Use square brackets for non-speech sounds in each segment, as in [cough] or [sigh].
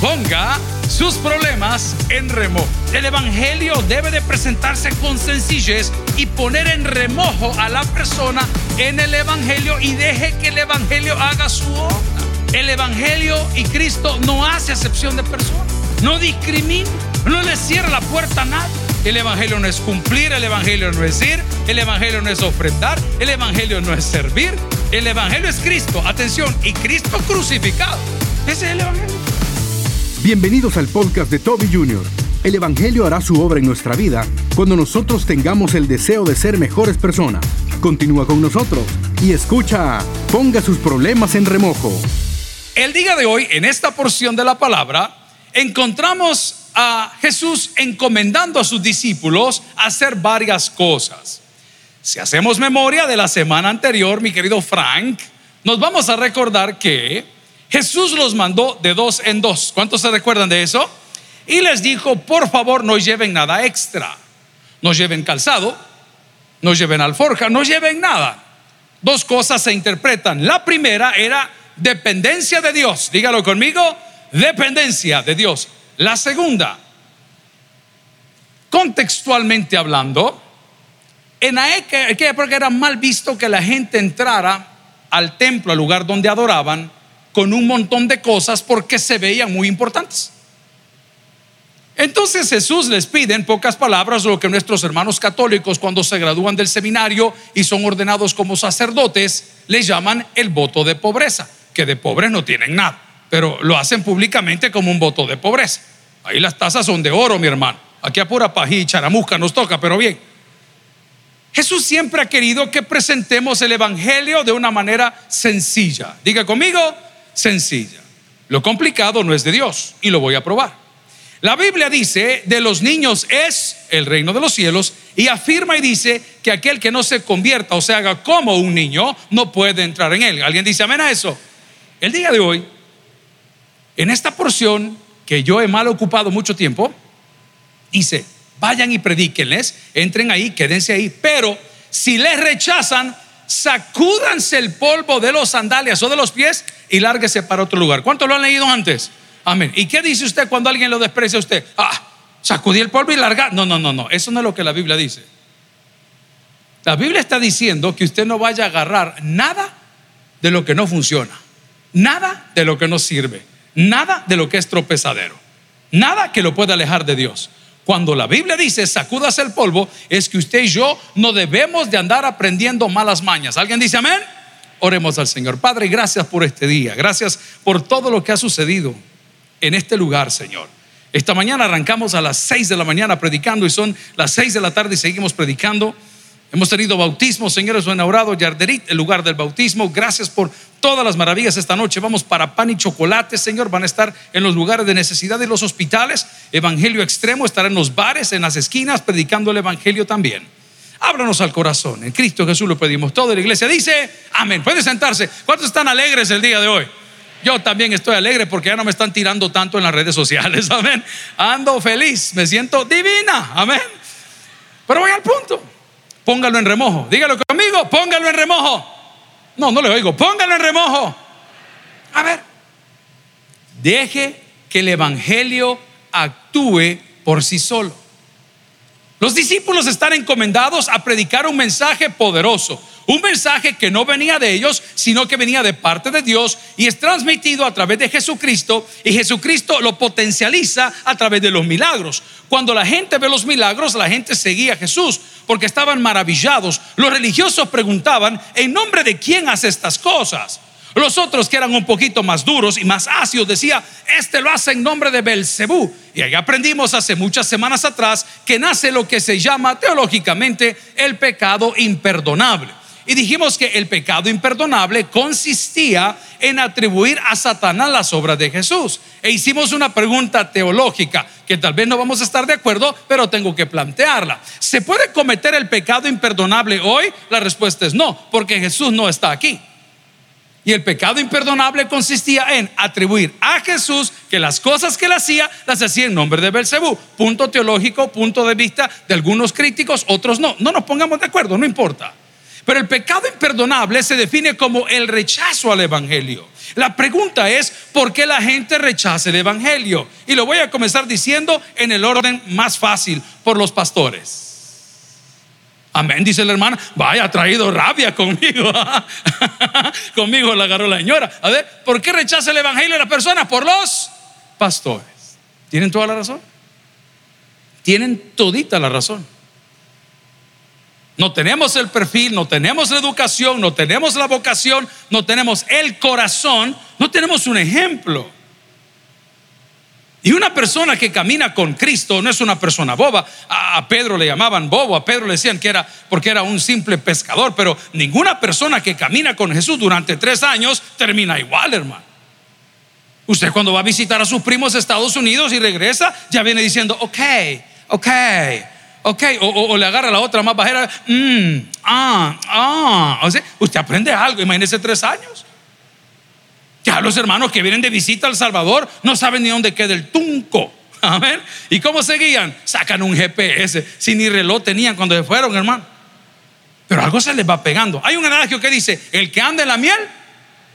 Ponga sus problemas en remojo. El Evangelio debe de presentarse con sencillez y poner en remojo a la persona en el Evangelio y deje que el Evangelio haga su obra. El Evangelio y Cristo no hace acepción de personas, no discrimina, no le cierra la puerta a nadie. El Evangelio no es cumplir, el Evangelio no es ir, el Evangelio no es ofrendar, el Evangelio no es servir. El Evangelio es Cristo, atención, y Cristo crucificado. Ese es el Evangelio. Bienvenidos al podcast de Toby Jr. El Evangelio hará su obra en nuestra vida cuando nosotros tengamos el deseo de ser mejores personas. Continúa con nosotros y escucha, ponga sus problemas en remojo. El día de hoy, en esta porción de la palabra, encontramos a Jesús encomendando a sus discípulos hacer varias cosas. Si hacemos memoria de la semana anterior, mi querido Frank, nos vamos a recordar que Jesús los mandó de dos en dos. ¿Cuántos se recuerdan de eso? Y les dijo, por favor, no lleven nada extra. No lleven calzado, no lleven alforja, no lleven nada. Dos cosas se interpretan. La primera era dependencia de Dios. Dígalo conmigo, dependencia de Dios. La segunda, contextualmente hablando, en aquella época era mal visto que la gente entrara al templo, al lugar donde adoraban, con un montón de cosas porque se veían muy importantes. Entonces Jesús les pide en pocas palabras lo que nuestros hermanos católicos cuando se gradúan del seminario y son ordenados como sacerdotes, les llaman el voto de pobreza, que de pobres no tienen nada, pero lo hacen públicamente como un voto de pobreza. Ahí las tazas son de oro, mi hermano. Aquí a pura pají y charamusca nos toca, pero bien. Jesús siempre ha querido que presentemos el Evangelio de una manera sencilla. Diga conmigo, sencilla. Lo complicado no es de Dios y lo voy a probar. La Biblia dice, de los niños es el reino de los cielos y afirma y dice que aquel que no se convierta o se haga como un niño no puede entrar en él. ¿Alguien dice amén a eso? El día de hoy, en esta porción que yo he mal ocupado mucho tiempo, dice, vayan y predíquenles, entren ahí, quédense ahí, pero si les rechazan, sacúdanse el polvo de los sandalias o de los pies y lárguese para otro lugar. ¿Cuántos lo han leído antes? Amén. ¿Y qué dice usted cuando alguien lo desprecia a usted? Ah, sacudí el polvo y larga. No, no, no, no. Eso no es lo que la Biblia dice. La Biblia está diciendo que usted no vaya a agarrar nada de lo que no funciona, nada de lo que no sirve, nada de lo que es tropezadero, nada que lo pueda alejar de Dios. Cuando la Biblia dice sacúdase el polvo, es que usted y yo no debemos de andar aprendiendo malas mañas. ¿Alguien dice amén? Oremos al Señor. Padre, gracias por este día. Gracias por todo lo que ha sucedido en este lugar, Señor. Esta mañana arrancamos a las 6 de la mañana predicando y son las 6 de la tarde y seguimos predicando. Hemos tenido bautismo, señores, o inaugurado Yarderit, el lugar del bautismo. Gracias por todas las maravillas esta noche. Vamos para pan y chocolate, Señor. Van a estar en los lugares de necesidad de los hospitales. Evangelio extremo estará en los bares, en las esquinas, predicando el Evangelio también. Ábranos al corazón. En Cristo Jesús lo pedimos. Toda la iglesia dice, amén. Puede sentarse. ¿Cuántos están alegres el día de hoy? Yo también estoy alegre porque ya no me están tirando tanto en las redes sociales. [laughs] Amén. Ando feliz. Me siento divina. Amén. Pero voy al punto. Póngalo en remojo. Dígalo conmigo, póngalo en remojo. No, no le oigo. Póngalo en remojo. A ver. Deje que el Evangelio actúe por sí solo. Los discípulos están encomendados a predicar un mensaje poderoso, un mensaje que no venía de ellos, sino que venía de parte de Dios y es transmitido a través de Jesucristo y Jesucristo lo potencializa a través de los milagros. Cuando la gente ve los milagros, la gente seguía a Jesús porque estaban maravillados. Los religiosos preguntaban, ¿en nombre de quién hace estas cosas? Los otros que eran un poquito más duros y más ácidos decía, este lo hace en nombre de Belcebú. Y ahí aprendimos hace muchas semanas atrás que nace lo que se llama teológicamente el pecado imperdonable. Y dijimos que el pecado imperdonable consistía en atribuir a Satanás las obras de Jesús. E hicimos una pregunta teológica que tal vez no vamos a estar de acuerdo, pero tengo que plantearla. ¿Se puede cometer el pecado imperdonable hoy? La respuesta es no, porque Jesús no está aquí. Y el pecado imperdonable consistía en atribuir a Jesús que las cosas que él hacía las hacía en nombre de Belcebú. Punto teológico, punto de vista de algunos críticos, otros no. No nos pongamos de acuerdo, no importa. Pero el pecado imperdonable se define como el rechazo al Evangelio. La pregunta es, ¿por qué la gente rechaza el Evangelio? Y lo voy a comenzar diciendo en el orden más fácil, por los pastores. Amén, dice la hermana, vaya, ha traído rabia conmigo. [laughs] conmigo la agarró la señora. A ver, ¿por qué rechaza el Evangelio la persona? Por los pastores. ¿Tienen toda la razón? Tienen todita la razón. No tenemos el perfil, no tenemos la educación, no tenemos la vocación, no tenemos el corazón, no tenemos un ejemplo. Y una persona que camina con Cristo no es una persona boba. A Pedro le llamaban bobo, a Pedro le decían que era porque era un simple pescador, pero ninguna persona que camina con Jesús durante tres años termina igual, hermano. Usted cuando va a visitar a sus primos Estados Unidos y regresa, ya viene diciendo, ok, ok, Ok, o, le agarra la otra más bajera. Mm, ah, ah. O usted aprende algo. Imagínese tres años. Ya los hermanos que vienen de visita al Salvador no saben ni dónde queda el tunco. [laughs] A ver, ¿y cómo seguían? Sacan un GPS. Si ni reloj tenían cuando se fueron, hermano. Pero algo se les va pegando. Hay un adagio que dice: el que anda en la miel.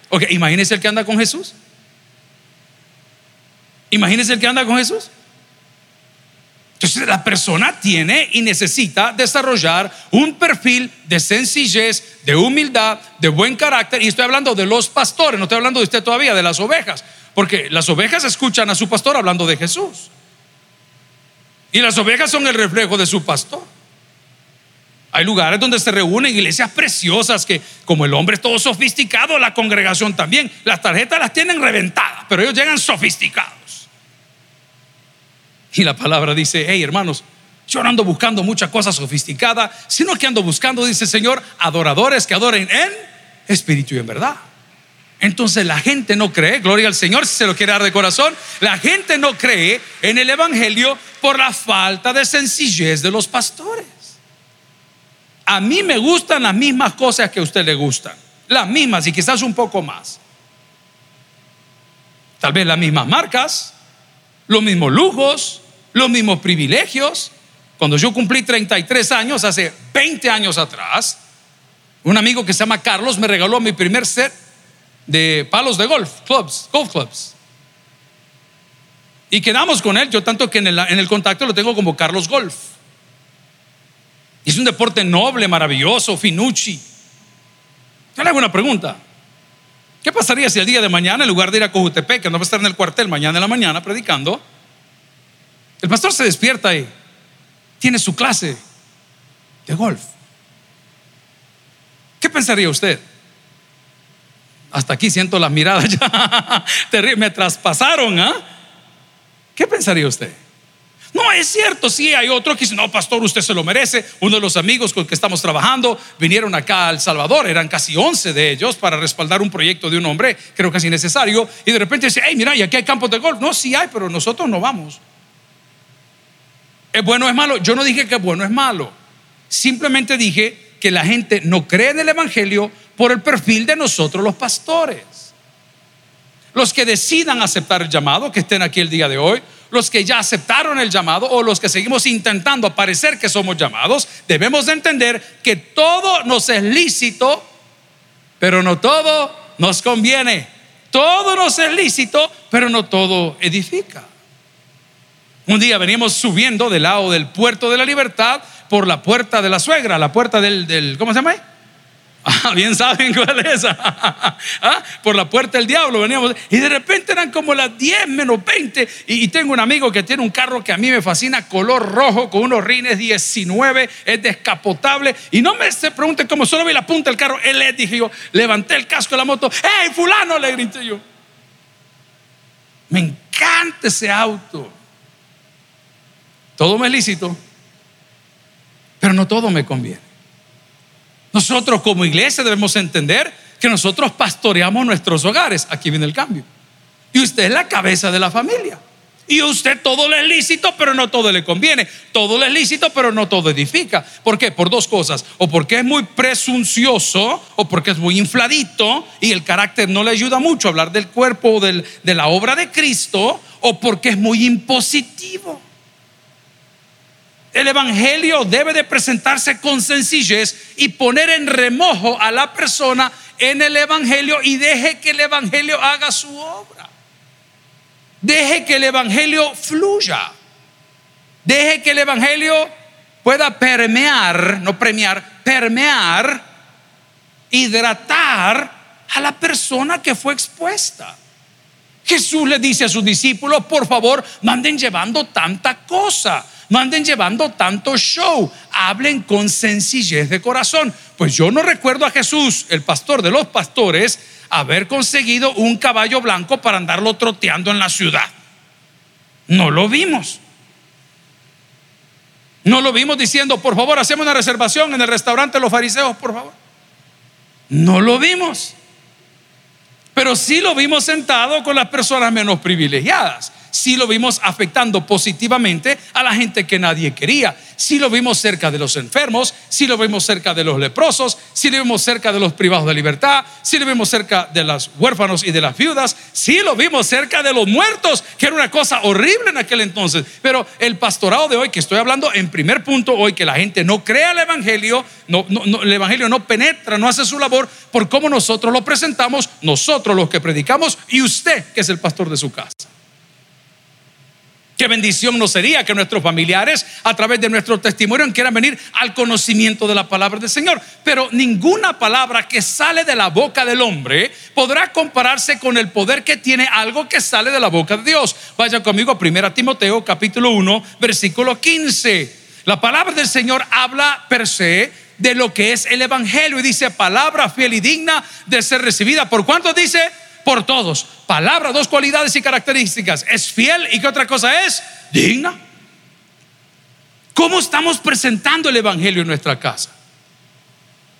Ok, imagínese el que anda con Jesús. Imagínese el que anda con Jesús. Entonces la persona tiene y necesita desarrollar un perfil de sencillez, de humildad, de buen carácter. Y estoy hablando de los pastores, no estoy hablando de usted todavía, de las ovejas. Porque las ovejas escuchan a su pastor hablando de Jesús. Y las ovejas son el reflejo de su pastor. Hay lugares donde se reúnen iglesias preciosas que como el hombre es todo sofisticado, la congregación también. Las tarjetas las tienen reventadas, pero ellos llegan sofisticados. Y la palabra dice, hey hermanos, yo no ando buscando mucha cosa sofisticada, sino que ando buscando, dice el Señor, adoradores que adoren en espíritu y en verdad. Entonces la gente no cree, gloria al Señor si se lo quiere dar de corazón, la gente no cree en el Evangelio por la falta de sencillez de los pastores. A mí me gustan las mismas cosas que a usted le gustan, las mismas y quizás un poco más. Tal vez las mismas marcas, los mismos lujos, los mismos privilegios. Cuando yo cumplí 33 años, hace 20 años atrás, un amigo que se llama Carlos me regaló mi primer set de palos de golf, clubs, golf clubs. Y quedamos con él, yo tanto que en el, contacto lo tengo como Carlos Golf. Es un deporte noble, maravilloso, finucci. Yo le hago una pregunta. ¿Qué pasaría si el día de mañana, en lugar de ir a Cojutepec, que no va a estar en el cuartel mañana en la mañana predicando, el pastor se despierta y tiene su clase de golf. ¿Qué pensaría usted? Hasta aquí siento las miradas [laughs] ya. Me traspasaron, ¿ah? ¿Qué pensaría usted? No, es cierto, sí, hay otro que dice, no, pastor, usted se lo merece. Uno de los amigos con el que estamos trabajando vinieron acá a El Salvador, eran casi 11 de ellos para respaldar un proyecto de un hombre, creo casi necesario, y de repente dice, hey, mira, y aquí hay campos de golf. No, sí hay, pero nosotros no vamos. ¿Es bueno o es malo? Yo no dije que bueno es malo. Simplemente dije que la gente no cree en el Evangelio por el perfil de nosotros los pastores. Los que decidan aceptar el llamado, que estén aquí el día de hoy, los que ya aceptaron el llamado o los que seguimos intentando parecer que somos llamados, debemos de entender que todo nos es lícito, pero no todo nos conviene. Todo nos es lícito, pero no todo edifica. Un día veníamos subiendo del lado del puerto de la libertad por la puerta de la suegra, la puerta del, ¿cómo se llama? [laughs] Ah, bien saben cuál es. [laughs] Ah, por la puerta del diablo veníamos. Y de repente eran como las 10 menos 20. Y, tengo un amigo que tiene un carro que a mí me fascina, color rojo, con unos rines 19, es descapotable. Y no me se pregunte cómo solo vi la punta del carro. Él le dije yo, levanté el casco de la moto. ¡Hey, fulano! Le grité yo. Me encanta ese auto. Todo me es lícito, pero no todo me conviene. Nosotros como iglesia debemos entender que nosotros pastoreamos nuestros hogares. Aquí viene el cambio. Y usted es la cabeza de la familia. Y usted todo le es lícito, pero no todo le conviene. Todo le es lícito, pero no todo edifica. ¿Por qué? Por dos cosas. O porque es muy presuncioso, o porque es muy infladito y el carácter no le ayuda mucho a hablar del cuerpo o de la obra de Cristo, o porque es muy impositivo. El Evangelio debe de presentarse con sencillez y poner en remojo a la persona en el Evangelio y deje que el Evangelio haga su obra. Deje que el Evangelio fluya. Deje que el Evangelio pueda permear, no premiar, permear, hidratar a la persona que fue expuesta. Jesús le dice a sus discípulos, por favor, manden llevando tanta cosa, manden llevando tanto show, hablen con sencillez de corazón. Pues yo no recuerdo a Jesús, el pastor de los pastores, haber conseguido un caballo blanco para andarlo troteando en la ciudad. No lo vimos. No lo vimos diciendo, por favor, hacemos una reservación en el restaurante de los fariseos, por favor. No lo vimos. Pero sí lo vimos sentado con las personas menos privilegiadas sí lo vimos afectando positivamente a la gente que nadie quería. Sí lo vimos cerca de los enfermos, sí lo vimos cerca de los leprosos, sí lo vimos cerca de los privados de libertad, sí lo vimos cerca de los huérfanos y de las viudas, sí lo vimos cerca de los muertos, que era una cosa horrible en aquel entonces. Pero el pastorado de hoy, que estoy hablando en primer punto hoy, que la gente no crea el Evangelio, no, el Evangelio no penetra, no hace su labor por cómo nosotros lo presentamos, nosotros los que predicamos y usted que es el pastor de su casa. Qué bendición nos sería que nuestros familiares, a través de nuestro testimonio, quieran venir al conocimiento de la palabra del Señor. Pero ninguna palabra que sale de la boca del hombre podrá compararse con el poder que tiene algo que sale de la boca de Dios. Vaya conmigo a 1 Timoteo capítulo 1, versículo 15. La palabra del Señor habla per se de lo que es el Evangelio y dice palabra fiel y digna de ser recibida. ¿Por cuánto dice? Por todos. Palabra, dos cualidades y características. Es fiel y qué otra cosa es? Digna. ¿Cómo estamos presentando el Evangelio en nuestra casa?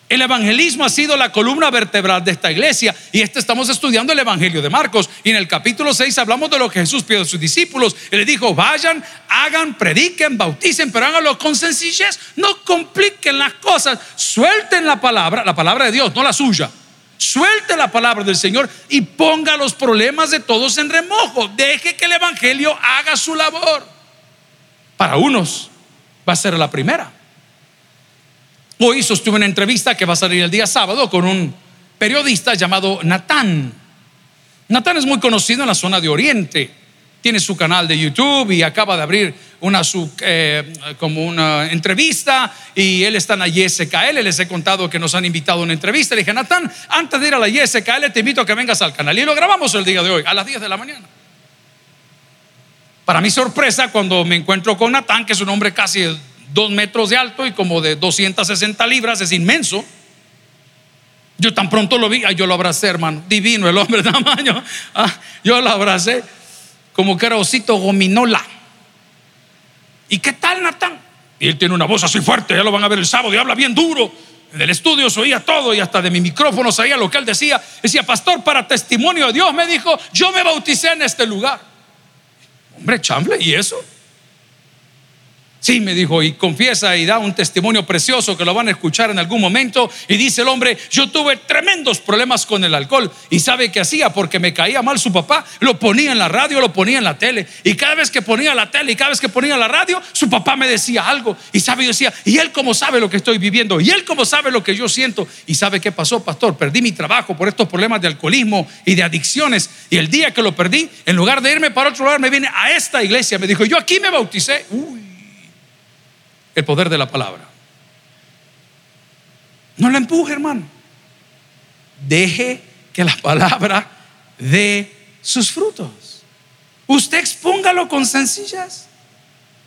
El evangelismo ha sido la columna vertebral de esta iglesia y este estamos estudiando el Evangelio de Marcos y en el capítulo 6 hablamos de lo que Jesús pidió a sus discípulos. Él le dijo, vayan, hagan, prediquen, bauticen, pero háganlo con sencillez, no compliquen las cosas, suelten la palabra, la palabra de Dios, no la suya. Suelte la palabra del Señor y ponga los problemas de todos en remojo. Deje que el Evangelio haga su labor. Para unos va a ser la primera. Hoy sostuve una entrevista que va a salir el día sábado con un periodista llamado Natán. Natán es muy conocido en la zona de Oriente tiene su canal de YouTube y acaba de abrir una eh, como una entrevista y él está en la YSKL. Les he contado que nos han invitado a una entrevista. Le dije, Natán, antes de ir a la YSKL, te invito a que vengas al canal. Y lo grabamos el día de hoy, a las 10 de la mañana. Para mi sorpresa, cuando me encuentro con Natán, que es un hombre casi de dos metros de alto y como de 260 libras, es inmenso. Yo tan pronto lo vi, yo lo abracé, hermano. Divino el hombre de [laughs] tamaño. Ah, yo lo abracé como que era osito gominola. ¿Y qué tal, Natán? Y él tiene una voz así fuerte, ya lo van a ver el sábado y habla bien duro. En el estudio se oía todo y hasta de mi micrófono se oía lo que él decía. Decía, pastor, para testimonio de Dios me dijo, yo me bauticé en este lugar. Hombre, chamble, ¿y eso? Sí, me dijo, y confiesa y da un testimonio precioso que lo van a escuchar en algún momento. Y dice el hombre, yo tuve tremendos problemas con el alcohol. Y sabe qué hacía, porque me caía mal su papá, lo ponía en la radio, lo ponía en la tele. Y cada vez que ponía la tele y cada vez que ponía la radio, su papá me decía algo. Y sabe, yo decía, y él como sabe lo que estoy viviendo, y él como sabe lo que yo siento. Y sabe qué pasó, pastor, perdí mi trabajo por estos problemas de alcoholismo y de adicciones. Y el día que lo perdí, en lugar de irme para otro lugar, me vine a esta iglesia. Me dijo, yo aquí me bauticé. Uy el poder de la palabra. No la empuje, hermano. Deje que la palabra dé sus frutos. Usted expóngalo con sencillez.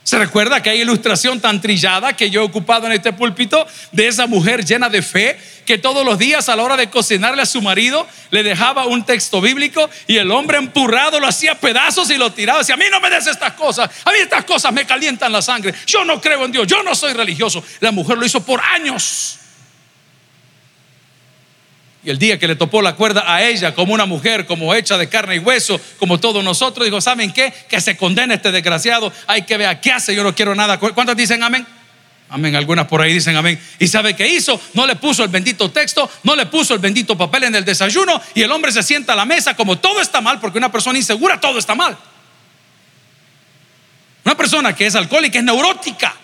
¿Se recuerda aquella ilustración tan trillada que yo he ocupado en este púlpito de esa mujer llena de fe que todos los días a la hora de cocinarle a su marido le dejaba un texto bíblico y el hombre empurrado lo hacía pedazos y lo tiraba? Decía, a mí no me des estas cosas, a mí estas cosas me calientan la sangre, yo no creo en Dios, yo no soy religioso. La mujer lo hizo por años. El día que le topó la cuerda a ella como una mujer, como hecha de carne y hueso, como todos nosotros, dijo, ¿saben qué? Que se condene este desgraciado, hay que ver qué hace, yo no quiero nada. ¿Cuántos dicen amén? Amén, algunas por ahí dicen amén. ¿Y sabe qué hizo? No le puso el bendito texto, no le puso el bendito papel en el desayuno y el hombre se sienta a la mesa como todo está mal, porque una persona insegura todo está mal. Una persona que es alcohólica es neurótica.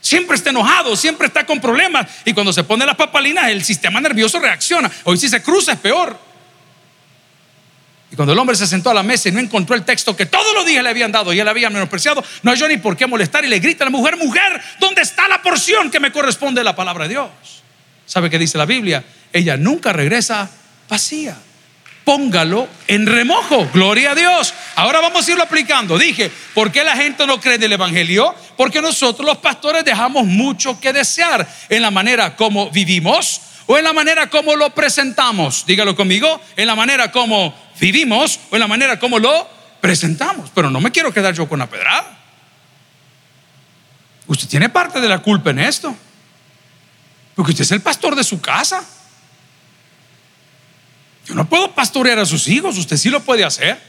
Siempre está enojado, siempre está con problemas. Y cuando se pone las papalinas, el sistema nervioso reacciona. Hoy si se cruza es peor. Y cuando el hombre se sentó a la mesa y no encontró el texto que todos los días le habían dado y él había menospreciado, no hay ni por qué molestar y le grita a la mujer, mujer, ¿dónde está la porción que me corresponde de la palabra de Dios? ¿Sabe qué dice la Biblia? Ella nunca regresa vacía. Póngalo en remojo. Gloria a Dios. Ahora vamos a irlo aplicando. Dije, ¿por qué la gente no cree en el Evangelio? Porque nosotros los pastores dejamos mucho que desear en la manera como vivimos o en la manera como lo presentamos. Dígalo conmigo, en la manera como vivimos o en la manera como lo presentamos. Pero no me quiero quedar yo con la pedrada. Usted tiene parte de la culpa en esto. Porque usted es el pastor de su casa. Yo no puedo pastorear a sus hijos, usted sí lo puede hacer.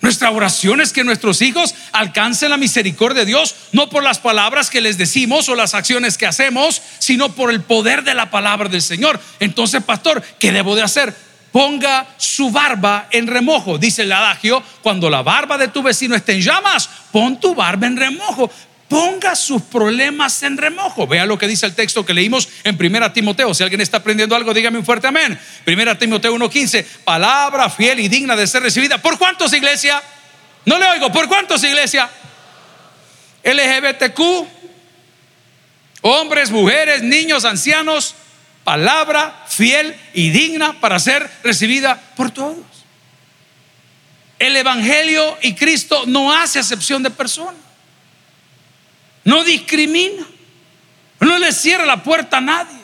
Nuestra oración es que nuestros hijos alcancen la misericordia de Dios, no por las palabras que les decimos o las acciones que hacemos, sino por el poder de la palabra del Señor. Entonces, pastor, ¿qué debo de hacer? ponga su barba en remojo. Dice el adagio, cuando la barba de tu vecino esté en llamas, pon tu barba en remojo. Ponga sus problemas en remojo. Vea lo que dice el texto que leímos en Primera Timoteo. Si alguien está aprendiendo algo, dígame un fuerte amén. Primera Timoteo 1:15, palabra fiel y digna de ser recibida. ¿Por cuántos iglesia? No le oigo. ¿Por cuántos iglesia? LGBTQ, hombres, mujeres, niños, ancianos, palabra fiel y digna para ser recibida por todos. El Evangelio y Cristo no hace excepción de personas. No discrimina. No le cierra la puerta a nadie.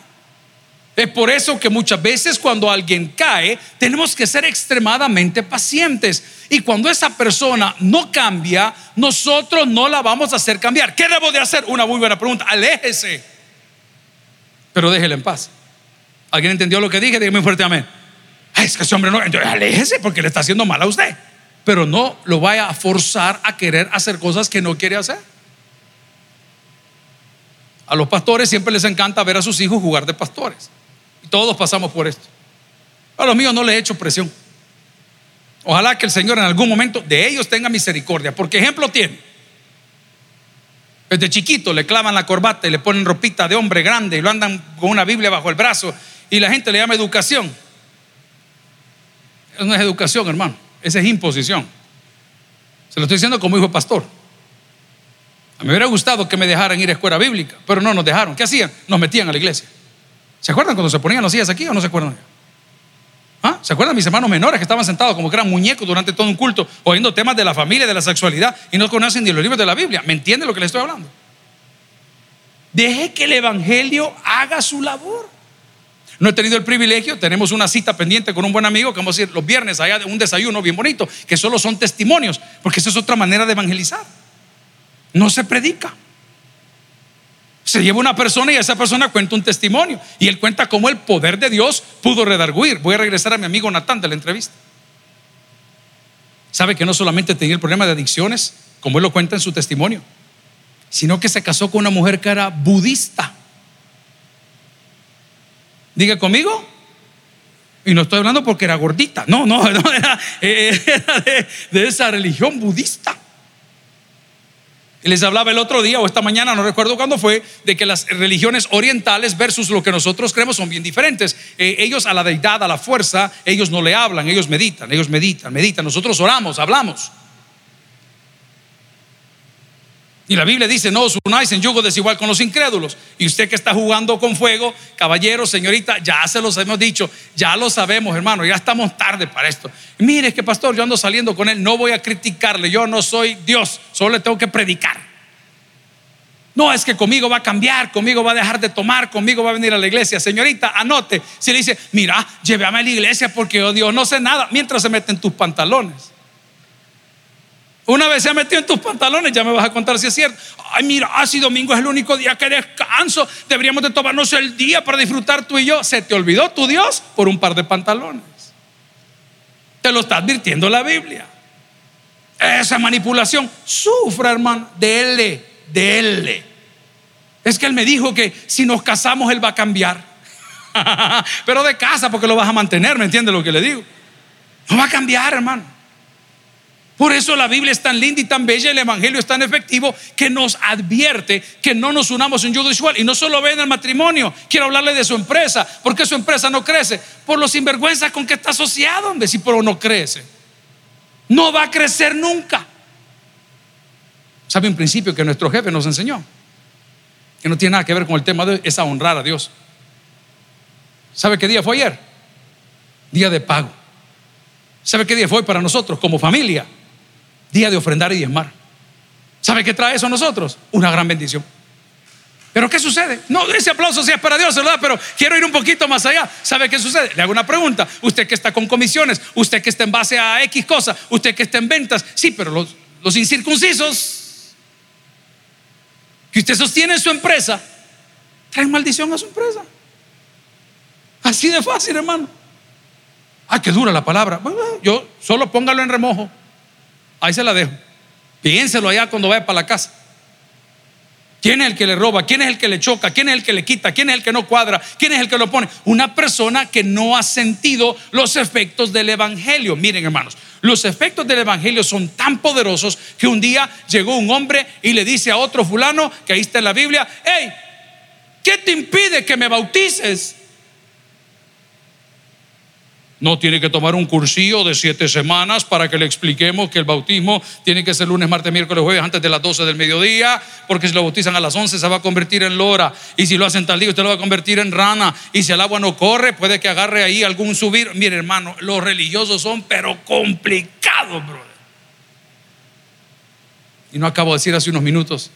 Es por eso que muchas veces cuando alguien cae, tenemos que ser extremadamente pacientes. Y cuando esa persona no cambia, nosotros no la vamos a hacer cambiar. ¿Qué debo de hacer? Una muy buena pregunta. Aléjese. Pero déjele en paz. ¿Alguien entendió lo que dije? Dígame fuerte amén. es que ese hombre no, entonces aléjese porque le está haciendo mal a usted. Pero no lo vaya a forzar a querer hacer cosas que no quiere hacer. A los pastores siempre les encanta ver a sus hijos jugar de pastores. Y todos pasamos por esto. A los míos no les he hecho presión. Ojalá que el Señor en algún momento de ellos tenga misericordia. Porque ejemplo tiene. Desde chiquito le clavan la corbata y le ponen ropita de hombre grande y lo andan con una Biblia bajo el brazo y la gente le llama educación. Eso no es educación, hermano. Esa es imposición. Se lo estoy diciendo como hijo pastor. Me hubiera gustado que me dejaran ir a escuela bíblica, pero no nos dejaron. ¿Qué hacían? Nos metían a la iglesia. ¿Se acuerdan cuando se ponían los sillas aquí o no se acuerdan? ¿Ah? ¿Se acuerdan mis hermanos menores que estaban sentados como que eran muñecos durante todo un culto, oyendo temas de la familia, de la sexualidad y no conocen ni los libros de la Biblia? ¿Me entiende lo que le estoy hablando? Deje que el Evangelio haga su labor. No he tenido el privilegio, tenemos una cita pendiente con un buen amigo que vamos a ir los viernes allá de un desayuno bien bonito, que solo son testimonios, porque esa es otra manera de evangelizar. No se predica. Se lleva una persona y esa persona cuenta un testimonio y él cuenta cómo el poder de Dios pudo redarguir. Voy a regresar a mi amigo Natán de la entrevista. ¿Sabe que no solamente tenía el problema de adicciones, como él lo cuenta en su testimonio, sino que se casó con una mujer que era budista? Diga conmigo. Y no estoy hablando porque era gordita. No, no, [laughs] no era, de, de esa religión budista. Les hablaba el otro día o esta mañana, no recuerdo cuándo fue, de que las religiones orientales versus lo que nosotros creemos son bien diferentes. Eh, ellos a la deidad, a la fuerza, ellos no le hablan, ellos meditan, ellos meditan, meditan. Nosotros oramos, hablamos. Y la Biblia dice, no os unáis en yugo desigual con los incrédulos. Y usted que está jugando con fuego, caballero, señorita, ya se los hemos dicho, ya lo sabemos, hermano, ya estamos tarde para esto. mire, que pastor, yo ando saliendo con él, no voy a criticarle, yo no soy Dios, solo le tengo que predicar. No, es que conmigo va a cambiar, conmigo va a dejar de tomar, conmigo va a venir a la iglesia. Señorita, anote. Si le dice, mira, llévame a la iglesia porque yo Dios no sé nada, mientras se mete en tus pantalones. Una vez se ha metido en tus pantalones, ya me vas a contar si es cierto. Ay, mira, así domingo es el único día que descanso. Deberíamos de tomarnos el día para disfrutar tú y yo. Se te olvidó tu Dios por un par de pantalones. Te lo está advirtiendo la Biblia. Esa manipulación, sufra, hermano, de él Es que él me dijo que si nos casamos, él va a cambiar. [laughs] Pero de casa, porque lo vas a mantener, ¿me entiende lo que le digo? No va a cambiar, hermano. Por eso la Biblia es tan linda y tan bella, el Evangelio es tan efectivo que nos advierte que no nos unamos en yugo desigual. Y no solo ve en el matrimonio, quiero hablarle de su empresa. ¿Por qué su empresa no crece? Por los sinvergüenzas con que está asociado, hombre, si pero no crece. No va a crecer nunca. ¿Sabe un principio que nuestro jefe nos enseñó? Que no tiene nada que ver con el tema de hoy, es a honrar a Dios. ¿Sabe qué día fue ayer? Día de pago. ¿Sabe qué día fue para nosotros como familia? Día de ofrendar y diezmar. ¿Sabe qué trae eso a nosotros? Una gran bendición. Pero ¿qué sucede? No, ese aplauso sí es para Dios, ¿verdad? Pero quiero ir un poquito más allá. ¿Sabe qué sucede? Le hago una pregunta. Usted que está con comisiones, usted que está en base a X cosas, usted que está en ventas, sí, pero los, los incircuncisos que usted sostiene en su empresa, traen maldición a su empresa. Así de fácil, hermano. Ah, qué dura la palabra. yo solo póngalo en remojo. Ahí se la dejo. Piénselo allá cuando vaya para la casa. ¿Quién es el que le roba? ¿Quién es el que le choca? ¿Quién es el que le quita? ¿Quién es el que no cuadra? ¿Quién es el que lo pone? Una persona que no ha sentido los efectos del Evangelio. Miren hermanos, los efectos del Evangelio son tan poderosos que un día llegó un hombre y le dice a otro fulano, que ahí está en la Biblia, hey, ¿qué te impide que me bautices? No tiene que tomar un cursillo de siete semanas para que le expliquemos que el bautismo tiene que ser lunes, martes, miércoles, jueves antes de las 12 del mediodía, porque si lo bautizan a las 11 se va a convertir en lora. Y si lo hacen tal día, usted lo va a convertir en rana. Y si el agua no corre, puede que agarre ahí algún subir. Mire, hermano, los religiosos son pero complicados, brother. Y no acabo de decir hace unos minutos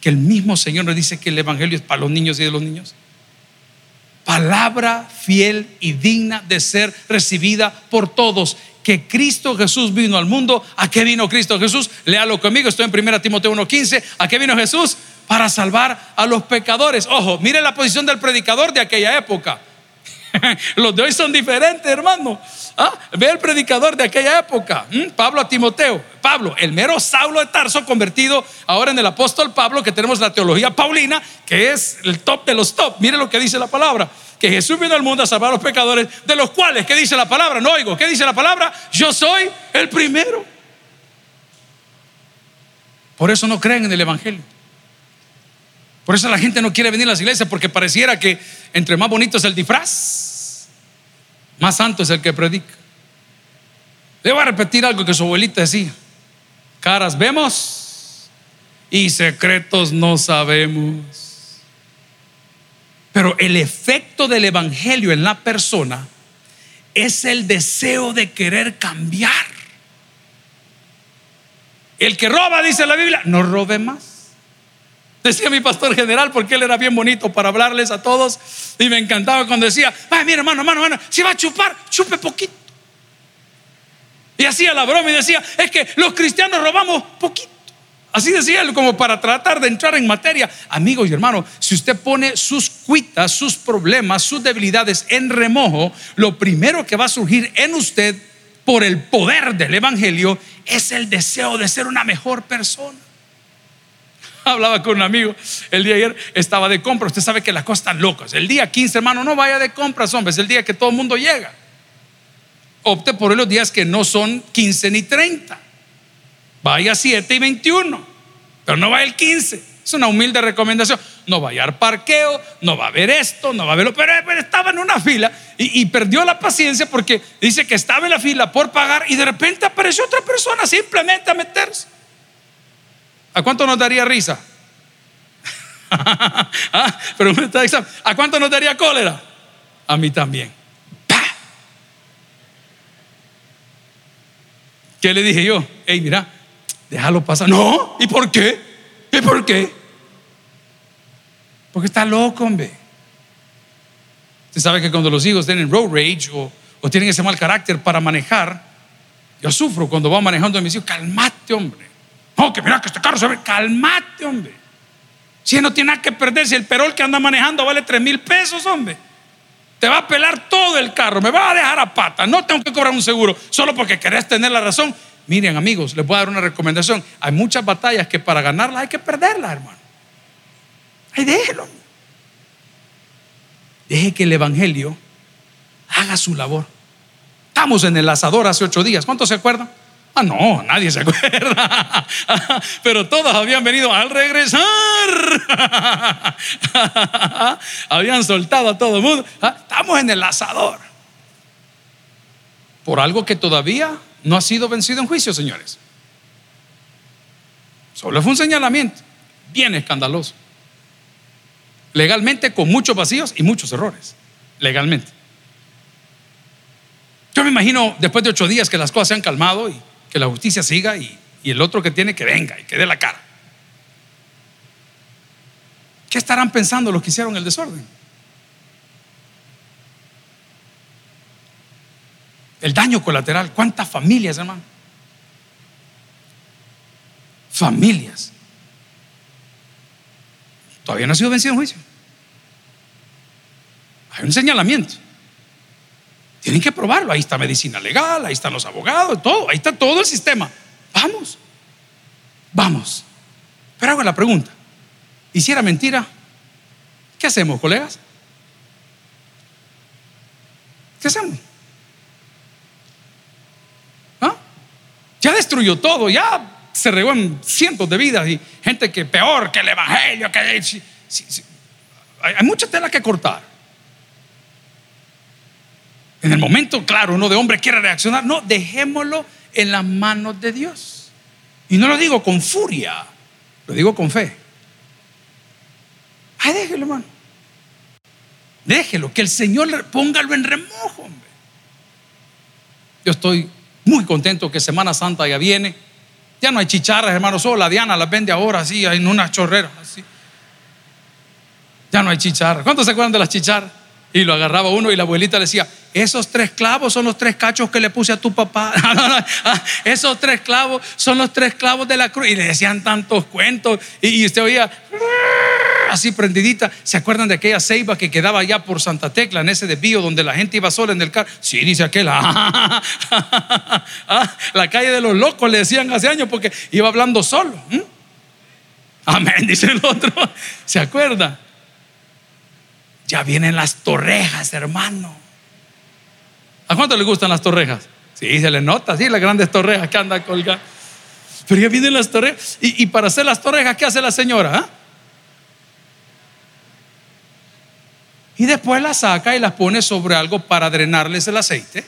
que el mismo Señor nos dice que el Evangelio es para los niños y de los niños palabra fiel y digna de ser recibida por todos. Que Cristo Jesús vino al mundo. ¿A qué vino Cristo Jesús? Léalo conmigo, estoy en 1 Timoteo 1:15. ¿A qué vino Jesús? Para salvar a los pecadores. Ojo, mire la posición del predicador de aquella época. [laughs] Los de hoy son diferentes, hermano. ¿Ah? Ve el predicador de aquella época, Pablo a Timoteo. Pablo, el mero Saulo de Tarso, convertido ahora en el apóstol Pablo, que tenemos la teología paulina, que es el top de los top. Mire lo que dice la palabra: que Jesús vino al mundo a salvar a los pecadores, de los cuales, ¿qué dice la palabra? No oigo, ¿qué dice la palabra? Yo soy el primero. Por eso no creen en el Evangelio. Por eso la gente no quiere venir a las iglesias, porque pareciera que entre más bonito es el disfraz, más santo es el que predica. Le voy a repetir algo que su abuelita decía. Caras vemos y secretos no sabemos. Pero el efecto del Evangelio en la persona es el deseo de querer cambiar. El que roba, dice la Biblia, no robe más. Decía mi pastor general porque él era bien bonito para hablarles a todos y me encantaba cuando decía, ay, mira hermano, hermano, hermano, si va a chupar, chupe poquito. Y hacía la broma y decía, es que los cristianos robamos poquito. Así decía él, como para tratar de entrar en materia. Amigos y hermanos, si usted pone sus cuitas, sus problemas, sus debilidades en remojo, lo primero que va a surgir en usted por el poder del Evangelio es el deseo de ser una mejor persona. [laughs] Hablaba con un amigo el día ayer, estaba de compra. Usted sabe que las cosas están locas. El día 15, hermano, no vaya de compras, hombre, es el día que todo el mundo llega. Opte por los días que no son 15 ni 30. Vaya 7 y 21, pero no vaya el 15. Es una humilde recomendación. No vaya al parqueo, no va a ver esto, no va a verlo. Pero, estaba en una fila y, y, perdió la paciencia porque dice que estaba en la fila por pagar y de repente apareció otra persona simplemente a meterse. ¿A cuánto nos daría risa? [laughs] Ah, ¿A cuánto nos daría cólera? A mí también. ¿Qué le dije yo? Hey, mira, déjalo pasar. No, ¿y por qué? ¿Y por qué? Porque está loco, hombre. Usted sabe que cuando los hijos tienen road rage o, tienen ese mal carácter para manejar, yo sufro cuando voy manejando a mis hijos. Calmate, hombre. No, que mira que este carro se ve. Calmate, hombre. Si no tiene nada que perder, si el perol que anda manejando vale 3 mil pesos, hombre. Te va a pelar todo el carro, me va a dejar a pata. No tengo que cobrar un seguro solo porque querés tener la razón. Miren, amigos, les voy a dar una recomendación. Hay muchas batallas que para ganarlas hay que perderlas, hermano. Ay, déjelo. Deje que el Evangelio haga su labor. Estamos en el asador hace ocho días. ¿Cuántos se acuerdan? Ah, no, nadie se acuerda. [laughs] Pero todos habían venido al regresar. [laughs] Habían soltado a todo el mundo. Ah, estamos en el asador. Por algo que todavía no ha sido vencido en juicio, señores. Solo fue un señalamiento bien escandaloso. Legalmente con muchos vacíos y muchos errores. Legalmente. Yo me imagino después de ocho días que las cosas se han calmado y que la justicia siga y, el otro que tiene que venga y que dé la cara. ¿Qué estarán pensando los que hicieron el desorden? El daño colateral. ¿Cuántas familias, hermano? Familias. Todavía no ha sido vencido en juicio. Hay un señalamiento. Tienen que probarlo. Ahí está medicina legal, ahí están los abogados, todo. Ahí está todo el sistema. Vamos. Vamos. Pero hago la pregunta. ¿Hiciera mentira? ¿Qué hacemos, colegas? ¿Qué hacemos? ¿Ah? Ya destruyó todo, ya se regó en cientos de vidas y gente que peor que el Evangelio, que hay mucha tela que cortar. En el momento, claro, uno de hombre quiere reaccionar. No, dejémoslo en las manos de Dios. Y no lo digo con furia, lo digo con fe. Ay, déjelo, hermano. Déjelo, que el Señor póngalo en remojo, hombre. Yo estoy muy contento que Semana Santa ya viene. Ya no hay chicharras, hermano. Solo la Diana las vende ahora así, en unas chorreras así. Ya no hay chicharras. ¿Cuántos se acuerdan de las chicharras? Y lo agarraba uno y la abuelita le decía, esos tres clavos son los tres cachos que le puse a tu papá. [laughs] Ah, esos tres clavos son los tres clavos de la cruz. Y le decían tantos cuentos. Y, usted oía así prendidita. ¿Se acuerdan de aquella ceiba que quedaba allá por Santa Tecla, en ese desvío donde la gente iba sola en el carro? Sí, dice aquel. [laughs] Ah, la calle de los locos le decían hace años porque iba hablando solo. Amén, dice el otro. ¿Se acuerda? Ya vienen las torrejas, hermano. ¿A cuánto le gustan las torrejas? Sí, se le nota, sí, las grandes torrejas que anda colgando. Pero ya vienen las torrejas. Y, para hacer las torrejas, ¿qué hace la señora? Ah? Y después las saca y las pone sobre algo para drenarles el aceite.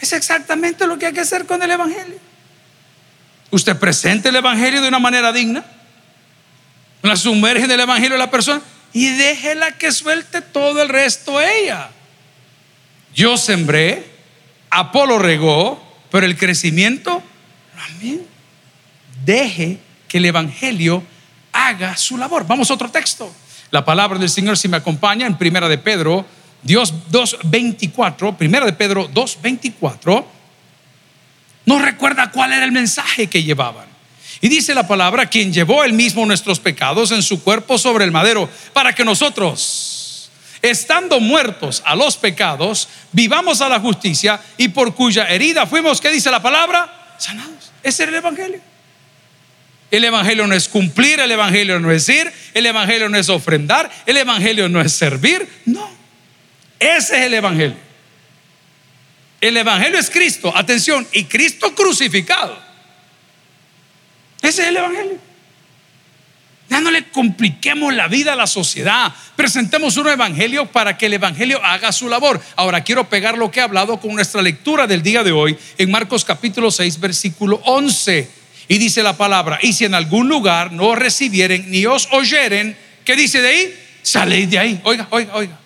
Es exactamente lo que hay que hacer con el Evangelio. Usted presente el Evangelio de una manera digna. La sumerge en el Evangelio de la persona y déjela que suelte todo el resto ella. Yo sembré, Apolo regó, pero el crecimiento, también. Deje que el Evangelio haga su labor. Vamos a otro texto. La palabra del Señor, si me acompaña, en Primera de Pedro, Dios 2.24, Primera de Pedro 2.24, nos recuerda cuál era el mensaje que llevaban. Y dice la palabra, quien llevó él mismo nuestros pecados en su cuerpo sobre el madero, para que nosotros, estando muertos a los pecados, vivamos a la justicia y por cuya herida fuimos, ¿qué dice la palabra? Sanados. Ese era el Evangelio. El Evangelio no es cumplir, el Evangelio no es ir, el Evangelio no es ofrendar, el Evangelio no es servir, no. Ese es el Evangelio. El Evangelio es Cristo, atención, y Cristo crucificado. Ese es el Evangelio. Ya no le compliquemos la vida a la sociedad. Presentemos un evangelio para que el evangelio haga su labor. Ahora quiero pegar lo que he hablado con nuestra lectura del día de hoy en Marcos capítulo 6, versículo 11. Y dice la palabra, y si en algún lugar no recibieren ni os oyeren, ¿qué dice de ahí? Saléis de ahí. Oiga, oiga, oiga.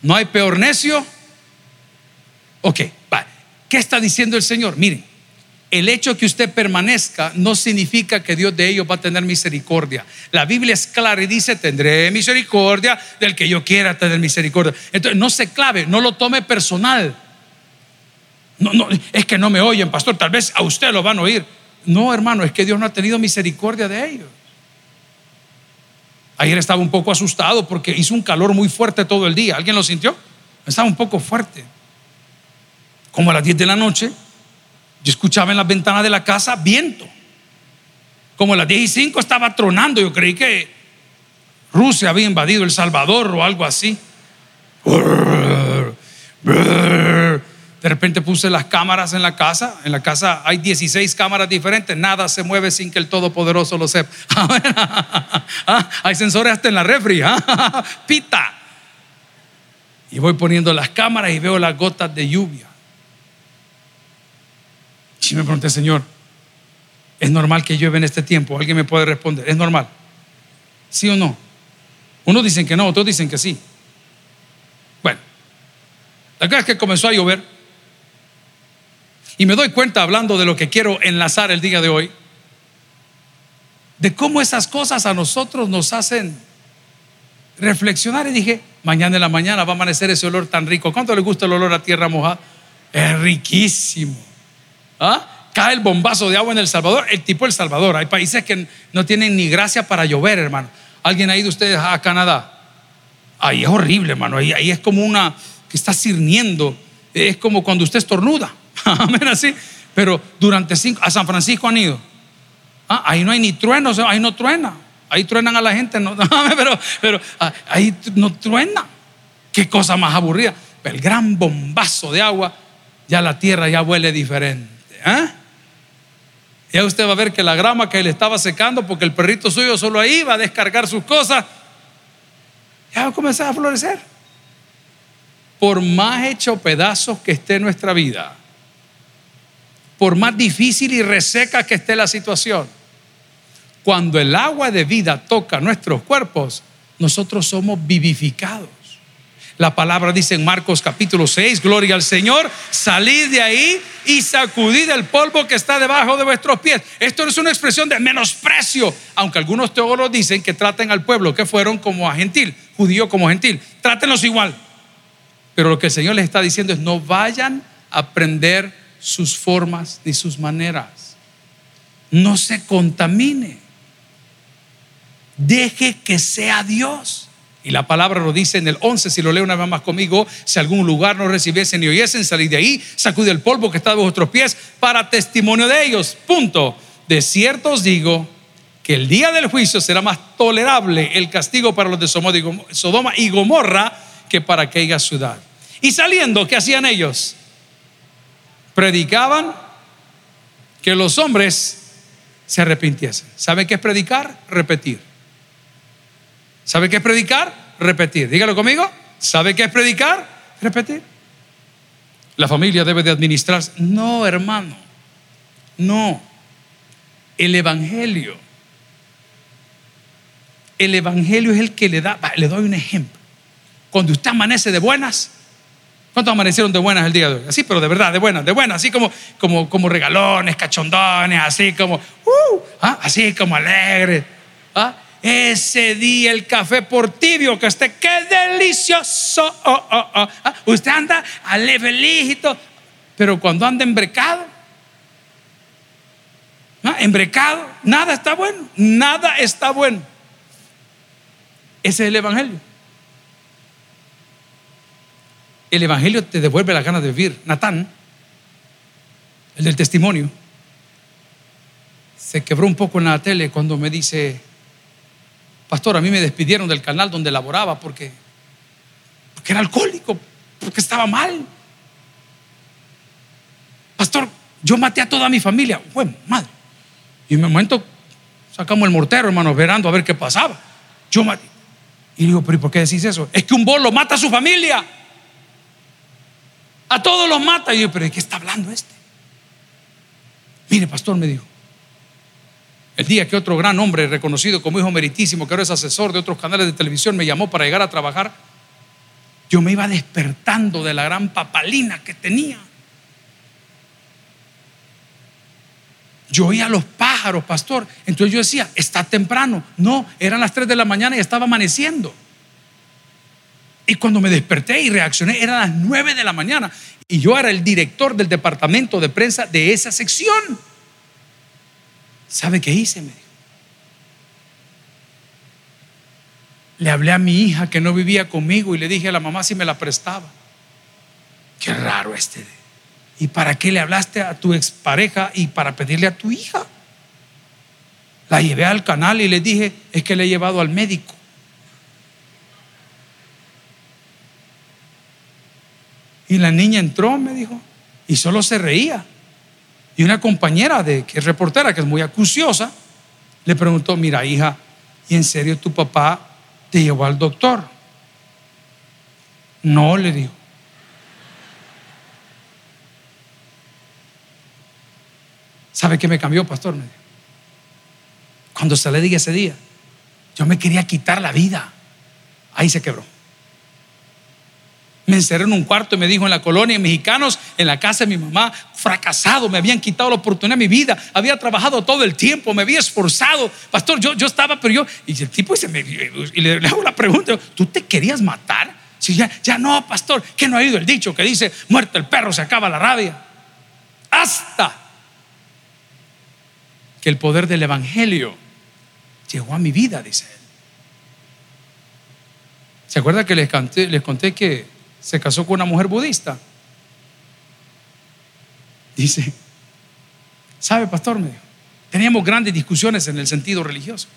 No hay peor necio. Ok, ¿qué está diciendo el Señor? Miren, el hecho que usted permanezca no significa que Dios de ellos va a tener misericordia. La Biblia es clara y dice, tendré misericordia del que yo quiera tener misericordia. Entonces, no se clave, no lo tome personal. No, es que no me oyen, pastor, tal vez a usted lo van a oír. No, hermano, es que Dios no ha tenido misericordia de ellos. Ayer estaba un poco asustado porque hizo un calor muy fuerte todo el día. ¿Alguien lo sintió? Estaba un poco fuerte. Como a las 10 de la noche, yo escuchaba en las ventanas de la casa viento. Como a las 10 y 5 estaba tronando. Yo creí que Rusia había invadido El Salvador o algo así. De repente puse las cámaras en la casa. En la casa hay 16 cámaras diferentes. Nada se mueve sin que el Todopoderoso lo sepa. [laughs] Ah, hay sensores hasta en la refri. Ah, [laughs] pita. Y voy poniendo las cámaras y veo las gotas de lluvia. Y me pregunté, Señor, ¿es normal que llueve en este tiempo? ¿Alguien me puede responder? ¿Es normal? ¿Sí o no? Unos dicen que no, otros dicen que sí. Bueno, la verdad es que comenzó a llover y me doy cuenta, hablando de lo que quiero enlazar el día de hoy, de cómo esas cosas a nosotros nos hacen reflexionar. Y dije, mañana en la mañana va a amanecer ese olor tan rico. ¿Cuánto le gusta el olor a tierra mojada? Es riquísimo. ¿Ah? Cae el bombazo de agua en El Salvador, el tipo El Salvador. Hay países que no tienen ni gracia para llover, hermano. ¿Alguien ha ido ustedes a Canadá? Ahí es horrible, hermano. Ahí, es como una que está sirniendo. Es como cuando usted estornuda. [laughs] Amén, así. Pero durante cinco, a San Francisco han ido. Ah, ahí no hay ni truenos, ahí no truena. Ahí truenan a la gente, no, [laughs] pero, pero ah, ahí no truena. Qué cosa más aburrida. el gran bombazo de agua, ya la tierra ya huele diferente. ¿Eh? Ya usted va a ver que la grama que le estaba secando, porque el perrito suyo solo ahí va a descargar sus cosas, ya va a comenzar a florecer. Por más hecho pedazos que esté nuestra vida, por más difícil y reseca que esté la situación, cuando el agua de vida toca nuestros cuerpos, nosotros somos vivificados. La palabra dice en Marcos capítulo 6, gloria al Señor, salid de ahí y sacudid el polvo que está debajo de vuestros pies. Esto no es una expresión de menosprecio, aunque algunos teólogos dicen que traten al pueblo que fueron como a gentil, judío como gentil, trátenlos igual. Pero lo que el Señor les está diciendo es no vayan a aprender sus formas ni sus maneras. No se contamine. Deje que sea Dios. Y la palabra lo dice en el 11, si lo leo una vez más conmigo, si algún lugar no recibiesen ni oyesen, salid de ahí, sacude el polvo que está de vuestros pies para testimonio de ellos. Punto. De cierto os digo que el día del juicio será más tolerable el castigo para los de Sodoma y Gomorra que para aquella ciudad. Y saliendo, ¿qué hacían ellos? predicaban que los hombres se arrepintiesen. ¿Sabe qué es predicar? Repetir. ¿Sabe qué es predicar? Repetir. Dígalo conmigo. ¿Sabe qué es predicar? Repetir. La familia debe de administrarse. No, hermano. No. El Evangelio. El Evangelio es el que le da, le doy un ejemplo. Cuando usted amanece de buenas, ¿Cuántos amanecieron de buenas el día de hoy? Así, pero de verdad, de buenas, de buenas, así como, como, como regalones, cachondones, así como, uh, ¿ah? así como alegres. ¿ah? Ese día el café por tibio que esté, qué delicioso. Oh, oh, oh, ¿ah? Usted anda feliz pero cuando anda embrecado, embrecado, nada está bueno, nada está bueno. Ese es el Evangelio el Evangelio te devuelve la ganas de vivir. Natán, el del testimonio, se quebró un poco en la tele cuando me dice, pastor, a mí me despidieron del canal donde laboraba porque, porque era alcohólico, porque estaba mal. Pastor, yo maté a toda mi familia. Bueno, madre. Y en un momento sacamos el mortero, hermano, esperando a ver qué pasaba. Yo maté. Y digo, pero ¿y por qué decís eso? Es que un bolo mata a su familia. A todos los mata. Y yo, pero ¿de qué está hablando este? Mire, pastor, me dijo. El día que otro gran hombre reconocido como hijo meritísimo, que ahora es asesor de otros canales de televisión, me llamó para llegar a trabajar, yo me iba despertando de la gran papalina que tenía. Yo oía a los pájaros, pastor. Entonces yo decía, está temprano. No, eran las 3 de la mañana y estaba amaneciendo. Y cuando me desperté y reaccioné, eran las 9 de la mañana. Y yo era el director del departamento de prensa de esa sección. ¿Sabe qué hice? Me dijo. Le hablé a mi hija que no vivía conmigo y le dije a la mamá si me la prestaba. Qué raro este. ¿Y para qué le hablaste a tu expareja y para pedirle a tu hija? La llevé al canal y le dije, es que le he llevado al médico. Y la niña entró, me dijo, Y solo se reía. Y una compañera de que es reportera, que es muy acuciosa, le preguntó, mira hija, ¿y en serio tu papá te llevó al doctor? No, le dijo. ¿Sabe qué me cambió, pastor? Cuando se le dije ese día, yo me quería quitar la vida. Ahí se quebró. Me encerré en un cuarto y me dijo en la colonia mexicanos, en la casa de mi mamá, fracasado, me habían quitado la oportunidad de mi vida, había trabajado todo el tiempo, me había esforzado. Pastor, yo, yo estaba, pero yo, y el tipo se me, y le, hago la pregunta, ¿tú te querías matar? Si ya, ya no, pastor, que no ha oído el dicho que dice, muerto el perro, se acaba la rabia. Hasta que el poder del Evangelio llegó a mi vida, dice él. ¿Se acuerda que les, les conté que se casó con una mujer budista. Dice, ¿sabe, pastor? Me teníamos grandes discusiones en el sentido religioso.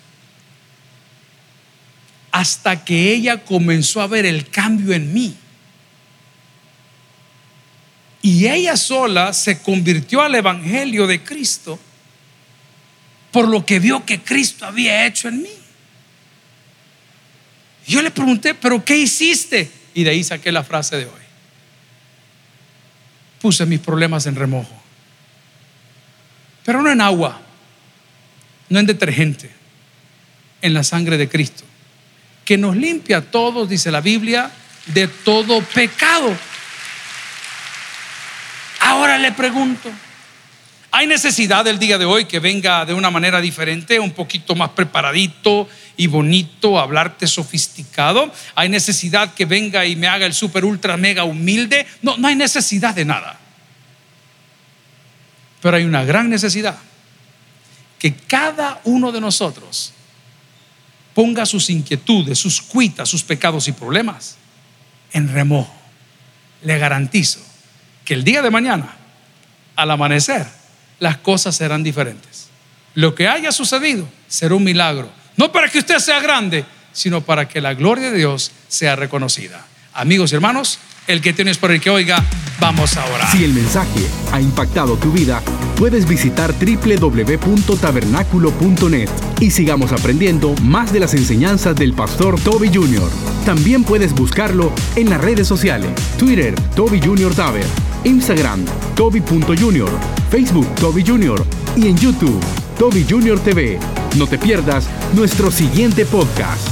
Hasta que ella comenzó a ver el cambio en mí. Y ella sola se convirtió al Evangelio de Cristo por lo que vio que Cristo había hecho en mí. Yo le pregunté, ¿pero qué hiciste? Y de ahí saqué la frase de hoy. Puse mis problemas en remojo. Pero no en agua, no en detergente, en la sangre de Cristo, que nos limpia a todos, dice la Biblia, de todo pecado. Ahora le pregunto, ¿hay necesidad el día de hoy que venga de una manera diferente, un poquito más preparadito y bonito, hablarte sofisticado. Hay necesidad que venga y me haga el super ultra mega humilde. No, no hay necesidad de nada. Pero hay una gran necesidad. Que cada uno de nosotros ponga sus inquietudes, sus cuitas, sus pecados y problemas en remojo. Le garantizo que el día de mañana, al amanecer, las cosas serán diferentes. Lo que haya sucedido será un milagro no para que usted sea grande, sino para que la gloria de Dios sea reconocida. Amigos y hermanos, el que tienes por el que oiga, vamos a orar. Si el mensaje ha impactado tu vida, puedes visitar www.tabernaculo.net y sigamos aprendiendo más de las enseñanzas del pastor Toby Jr. También puedes buscarlo en las redes sociales, Twitter, Toby Jr. Taber, Instagram, Toby.Jr., Facebook, Toby Jr. y en YouTube, Toby Jr. TV. No te pierdas nuestro siguiente podcast.